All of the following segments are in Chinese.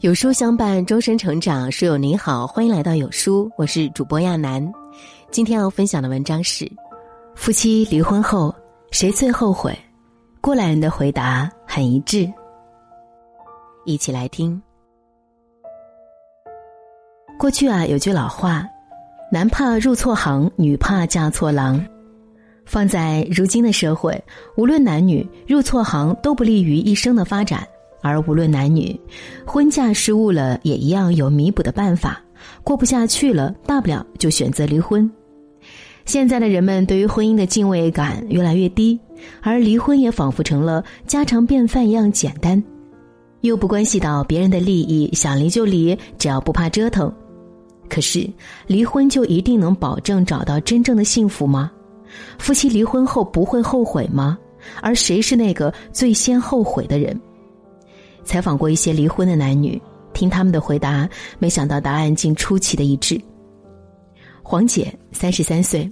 有书相伴，终身成长。书友您好，欢迎来到有书，我是主播亚楠。今天要分享的文章是：夫妻离婚后谁最后悔？过来人的回答很一致。一起来听。过去啊，有句老话：“男怕入错行，女怕嫁错郎。”放在如今的社会，无论男女入错行都不利于一生的发展。而无论男女，婚嫁失误了也一样有弥补的办法。过不下去了，大不了就选择离婚。现在的人们对于婚姻的敬畏感越来越低，而离婚也仿佛成了家常便饭一样简单，又不关系到别人的利益，想离就离，只要不怕折腾。可是，离婚就一定能保证找到真正的幸福吗？夫妻离婚后不会后悔吗？而谁是那个最先后悔的人？采访过一些离婚的男女，听他们的回答，没想到答案竟出奇的一致。黄姐三十三岁，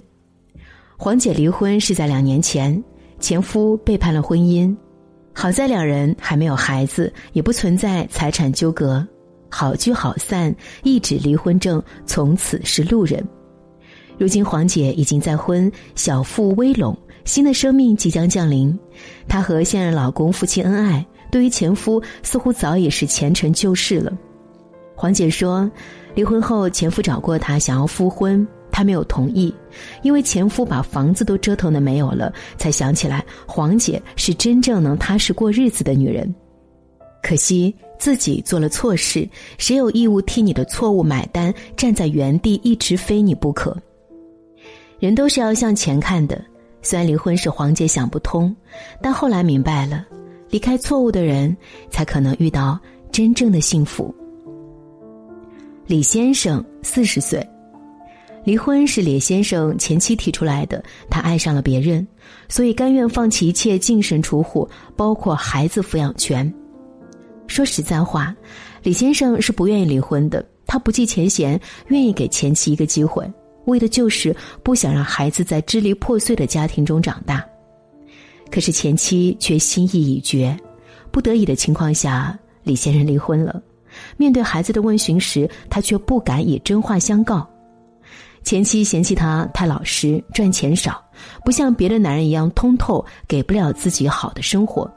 黄姐离婚是在两年前，前夫背叛了婚姻，好在两人还没有孩子，也不存在财产纠葛，好聚好散，一纸离婚证，从此是路人。如今黄姐已经再婚，小腹微隆，新的生命即将降临，她和现任老公夫妻恩爱。对于前夫，似乎早已是前尘旧事了。黄姐说，离婚后前夫找过她，想要复婚，她没有同意，因为前夫把房子都折腾的没有了，才想起来黄姐是真正能踏实过日子的女人。可惜自己做了错事，谁有义务替你的错误买单？站在原地一直非你不可。人都是要向前看的，虽然离婚是黄姐想不通，但后来明白了。离开错误的人，才可能遇到真正的幸福。李先生四十岁，离婚是李先生前妻提出来的。他爱上了别人，所以甘愿放弃一切，净身出户，包括孩子抚养权。说实在话，李先生是不愿意离婚的。他不计前嫌，愿意给前妻一个机会，为的就是不想让孩子在支离破碎的家庭中长大。可是前妻却心意已决，不得已的情况下，李先生离婚了。面对孩子的问询时，他却不敢以真话相告。前妻嫌弃他太老实、赚钱少，不像别的男人一样通透，给不了自己好的生活。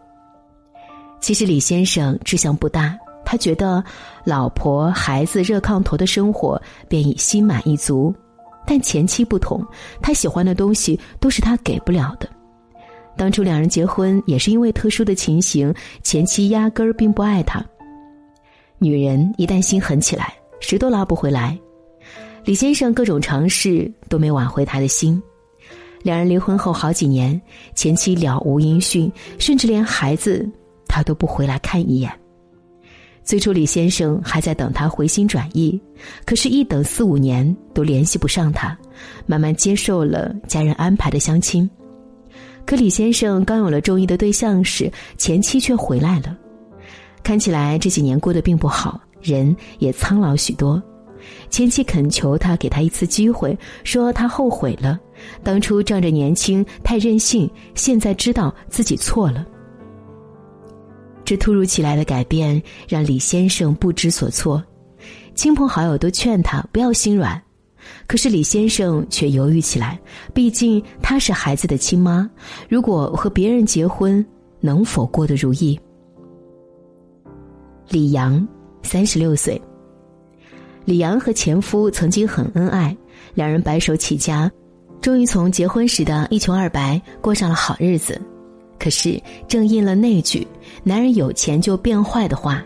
其实李先生志向不大，他觉得老婆孩子热炕头的生活便已心满意足。但前妻不同，他喜欢的东西都是他给不了的。当初两人结婚也是因为特殊的情形，前妻压根儿并不爱他。女人一旦心狠起来，谁都拉不回来。李先生各种尝试都没挽回他的心。两人离婚后好几年，前妻了无音讯，甚至连孩子他都不回来看一眼。最初李先生还在等他回心转意，可是，一等四五年都联系不上他，慢慢接受了家人安排的相亲。可李先生刚有了中意的对象时，前妻却回来了。看起来这几年过得并不好，人也苍老许多。前妻恳求他给他一次机会，说他后悔了，当初仗着年轻太任性，现在知道自己错了。这突如其来的改变让李先生不知所措，亲朋好友都劝他不要心软。可是李先生却犹豫起来，毕竟她是孩子的亲妈，如果和别人结婚，能否过得如意？李阳，三十六岁。李阳和前夫曾经很恩爱，两人白手起家，终于从结婚时的一穷二白过上了好日子。可是正应了那句“男人有钱就变坏”的话。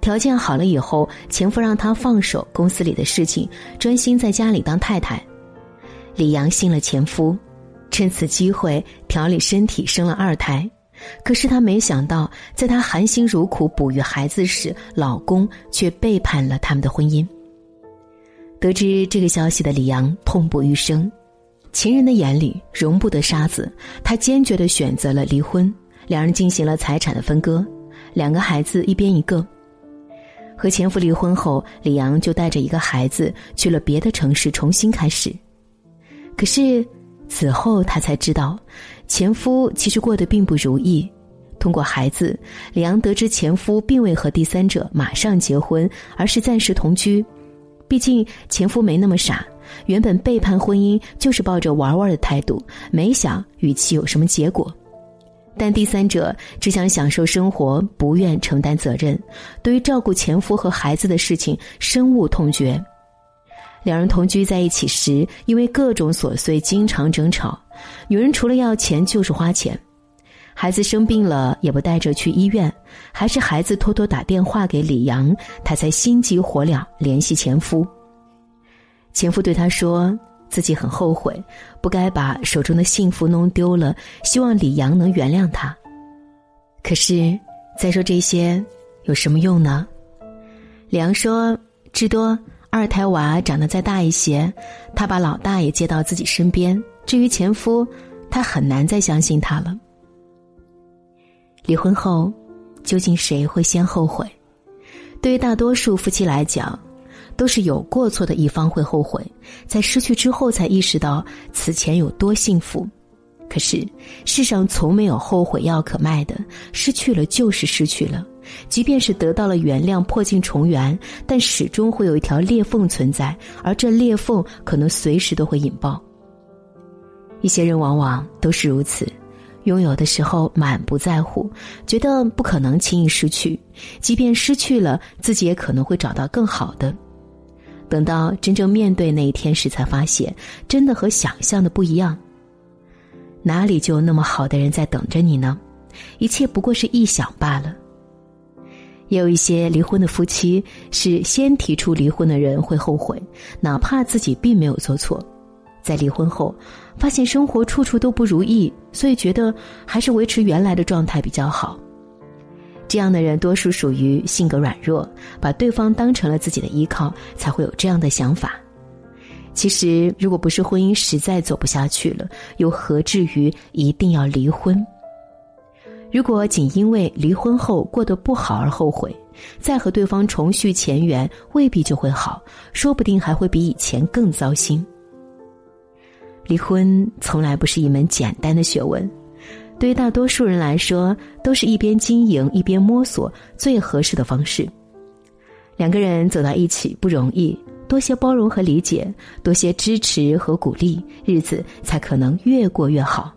条件好了以后，前夫让她放手公司里的事情，专心在家里当太太。李阳信了前夫，趁此机会调理身体，生了二胎。可是她没想到，在她含辛茹苦哺育孩子时，老公却背叛了他们的婚姻。得知这个消息的李阳痛不欲生，情人的眼里容不得沙子，他坚决的选择了离婚。两人进行了财产的分割，两个孩子一边一个。和前夫离婚后，李阳就带着一个孩子去了别的城市重新开始。可是，此后他才知道，前夫其实过得并不如意，通过孩子，李阳得知前夫并未和第三者马上结婚，而是暂时同居。毕竟前夫没那么傻，原本背叛婚姻就是抱着玩玩的态度，没想与其有什么结果。但第三者只想享受生活，不愿承担责任，对于照顾前夫和孩子的事情深恶痛绝。两人同居在一起时，因为各种琐碎经常争吵，女人除了要钱就是花钱。孩子生病了也不带着去医院，还是孩子偷偷打电话给李阳，他才心急火燎联系前夫。前夫对他说自己很后悔，不该把手中的幸福弄丢了，希望李阳能原谅他。可是再说这些有什么用呢？李阳说：“至多二胎娃长得再大一些，他把老大也接到自己身边。至于前夫，他很难再相信他了。”离婚后，究竟谁会先后悔？对于大多数夫妻来讲，都是有过错的一方会后悔，在失去之后才意识到此前有多幸福。可是世上从没有后悔药可卖的，失去了就是失去了。即便是得到了原谅，破镜重圆，但始终会有一条裂缝存在，而这裂缝可能随时都会引爆。一些人往往都是如此。拥有的时候满不在乎，觉得不可能轻易失去，即便失去了，自己也可能会找到更好的。等到真正面对那一天时，才发现真的和想象的不一样。哪里就有那么好的人在等着你呢？一切不过是臆想罢了。也有一些离婚的夫妻是先提出离婚的人会后悔，哪怕自己并没有做错。在离婚后，发现生活处处都不如意，所以觉得还是维持原来的状态比较好。这样的人多数属于性格软弱，把对方当成了自己的依靠，才会有这样的想法。其实，如果不是婚姻实在走不下去了，又何至于一定要离婚？如果仅因为离婚后过得不好而后悔，再和对方重续前缘，未必就会好，说不定还会比以前更糟心。离婚从来不是一门简单的学问，对于大多数人来说，都是一边经营一边摸索最合适的方式。两个人走到一起不容易，多些包容和理解，多些支持和鼓励，日子才可能越过越好。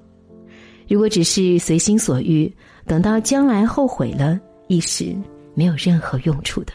如果只是随心所欲，等到将来后悔了，一时没有任何用处的。